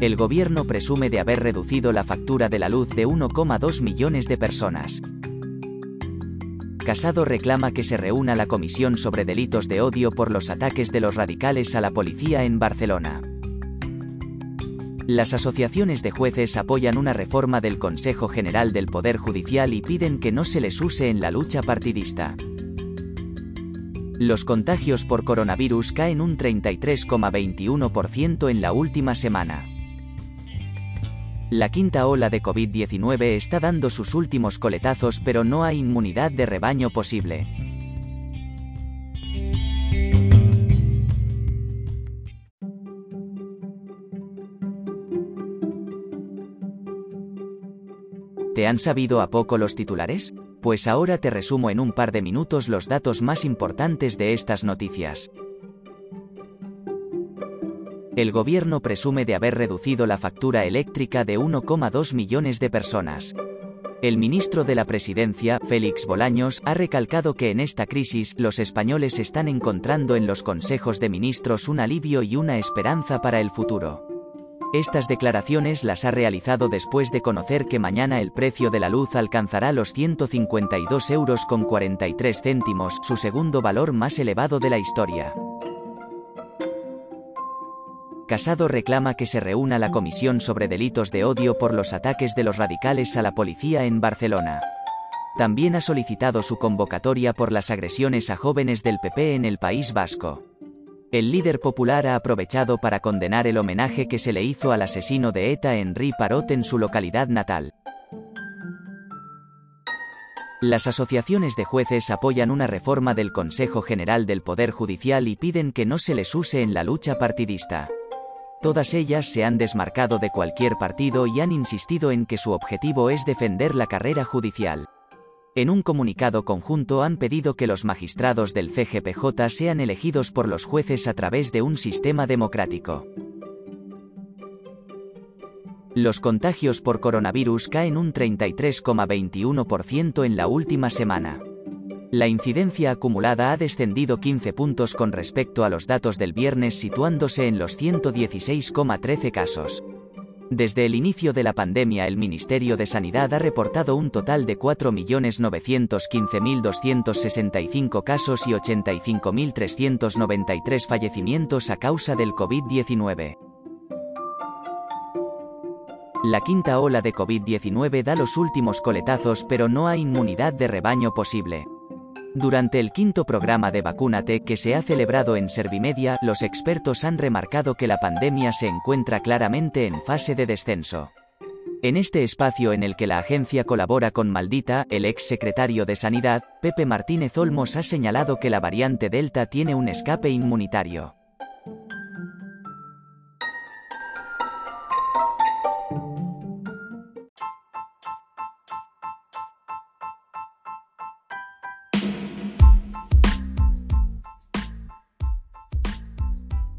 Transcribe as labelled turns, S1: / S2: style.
S1: El gobierno presume de haber reducido la factura de la luz de 1,2 millones de personas. Casado reclama que se reúna la Comisión sobre Delitos de Odio por los ataques de los radicales a la policía en Barcelona. Las asociaciones de jueces apoyan una reforma del Consejo General del Poder Judicial y piden que no se les use en la lucha partidista. Los contagios por coronavirus caen un 33,21% en la última semana. La quinta ola de COVID-19 está dando sus últimos coletazos pero no hay inmunidad de rebaño posible. ¿Te han sabido a poco los titulares? Pues ahora te resumo en un par de minutos los datos más importantes de estas noticias el gobierno presume de haber reducido la factura eléctrica de 1,2 millones de personas. El ministro de la Presidencia, Félix Bolaños, ha recalcado que en esta crisis los españoles están encontrando en los consejos de ministros un alivio y una esperanza para el futuro. Estas declaraciones las ha realizado después de conocer que mañana el precio de la luz alcanzará los 152 euros con 43 céntimos, su segundo valor más elevado de la historia. Casado reclama que se reúna la Comisión sobre Delitos de Odio por los ataques de los radicales a la policía en Barcelona. También ha solicitado su convocatoria por las agresiones a jóvenes del PP en el País Vasco. El líder popular ha aprovechado para condenar el homenaje que se le hizo al asesino de ETA Henri Parot en su localidad natal. Las asociaciones de jueces apoyan una reforma del Consejo General del Poder Judicial y piden que no se les use en la lucha partidista. Todas ellas se han desmarcado de cualquier partido y han insistido en que su objetivo es defender la carrera judicial. En un comunicado conjunto han pedido que los magistrados del CGPJ sean elegidos por los jueces a través de un sistema democrático. Los contagios por coronavirus caen un 33,21% en la última semana. La incidencia acumulada ha descendido 15 puntos con respecto a los datos del viernes situándose en los 116,13 casos. Desde el inicio de la pandemia el Ministerio de Sanidad ha reportado un total de 4.915.265 casos y 85.393 fallecimientos a causa del COVID-19. La quinta ola de COVID-19 da los últimos coletazos pero no hay inmunidad de rebaño posible. Durante el quinto programa de Vacúnate que se ha celebrado en Servimedia, los expertos han remarcado que la pandemia se encuentra claramente en fase de descenso. En este espacio en el que la agencia colabora con Maldita, el ex secretario de Sanidad, Pepe Martínez Olmos ha señalado que la variante Delta tiene un escape inmunitario.